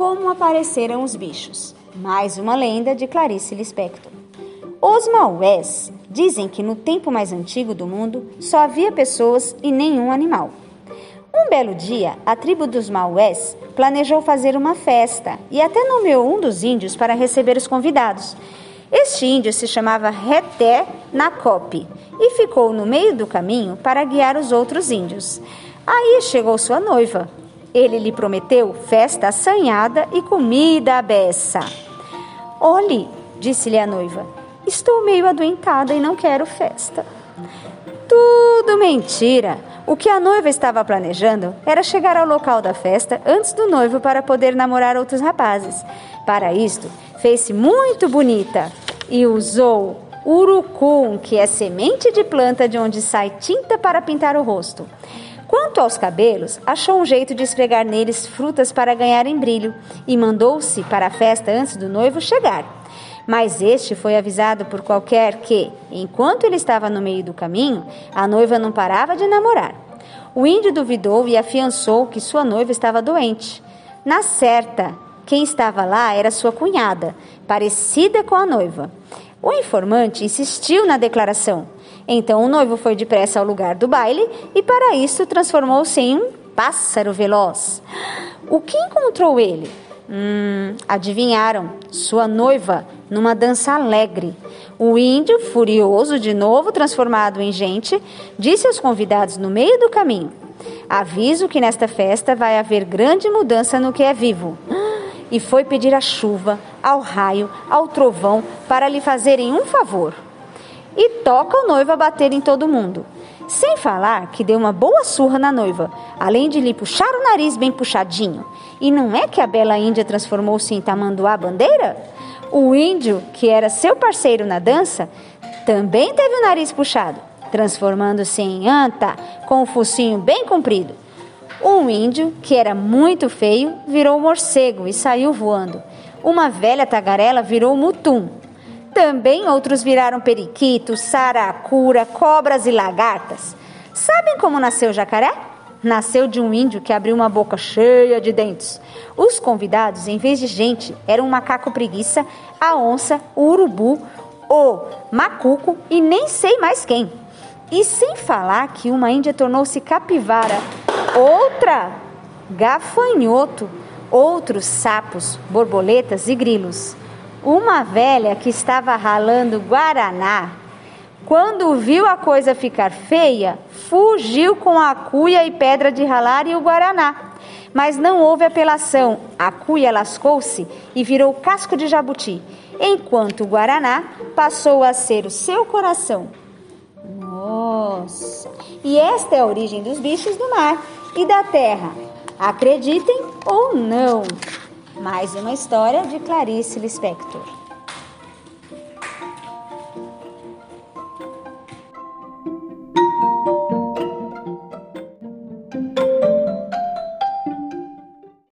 Como apareceram os bichos? Mais uma lenda de Clarice Lispector. Os Maués dizem que no tempo mais antigo do mundo só havia pessoas e nenhum animal. Um belo dia, a tribo dos Maués planejou fazer uma festa e até nomeou um dos índios para receber os convidados. Este índio se chamava Reté Nacope e ficou no meio do caminho para guiar os outros índios. Aí chegou sua noiva. Ele lhe prometeu festa assanhada e comida à beça. Olhe, disse-lhe a noiva, estou meio adoentada e não quero festa. Tudo mentira! O que a noiva estava planejando era chegar ao local da festa antes do noivo para poder namorar outros rapazes. Para isto, fez-se muito bonita e usou urucum, que é semente de planta de onde sai tinta para pintar o rosto. Quanto aos cabelos, achou um jeito de esfregar neles frutas para ganharem brilho e mandou-se para a festa antes do noivo chegar. Mas este foi avisado por qualquer que, enquanto ele estava no meio do caminho, a noiva não parava de namorar. O índio duvidou e afiançou que sua noiva estava doente. Na certa, quem estava lá era sua cunhada, parecida com a noiva. O informante insistiu na declaração. Então o noivo foi depressa ao lugar do baile e, para isso, transformou-se em um pássaro veloz. O que encontrou ele? Hum, adivinharam, sua noiva numa dança alegre. O índio, furioso de novo transformado em gente, disse aos convidados no meio do caminho: Aviso que nesta festa vai haver grande mudança no que é vivo. E foi pedir a chuva, ao raio, ao trovão para lhe fazerem um favor. E toca o noivo a bater em todo mundo. Sem falar que deu uma boa surra na noiva, além de lhe puxar o nariz bem puxadinho. E não é que a bela Índia transformou-se em tamanduá bandeira? O índio, que era seu parceiro na dança, também teve o nariz puxado, transformando-se em anta, com o focinho bem comprido. Um índio, que era muito feio, virou morcego e saiu voando. Uma velha tagarela virou mutum, também outros viraram periquitos, saracura, cobras e lagartas. Sabem como nasceu o jacaré? Nasceu de um índio que abriu uma boca cheia de dentes. Os convidados, em vez de gente, eram um macaco preguiça, a onça, o urubu, o macuco e nem sei mais quem. E sem falar que uma índia tornou-se capivara, outra gafanhoto, outros sapos, borboletas e grilos. Uma velha que estava ralando guaraná, quando viu a coisa ficar feia, fugiu com a cuia e pedra de ralar e o guaraná. Mas não houve apelação. A cuia lascou-se e virou casco de jabuti, enquanto o guaraná passou a ser o seu coração. Nossa! E esta é a origem dos bichos do mar e da terra. Acreditem ou não. Mais uma história de Clarice Lispector.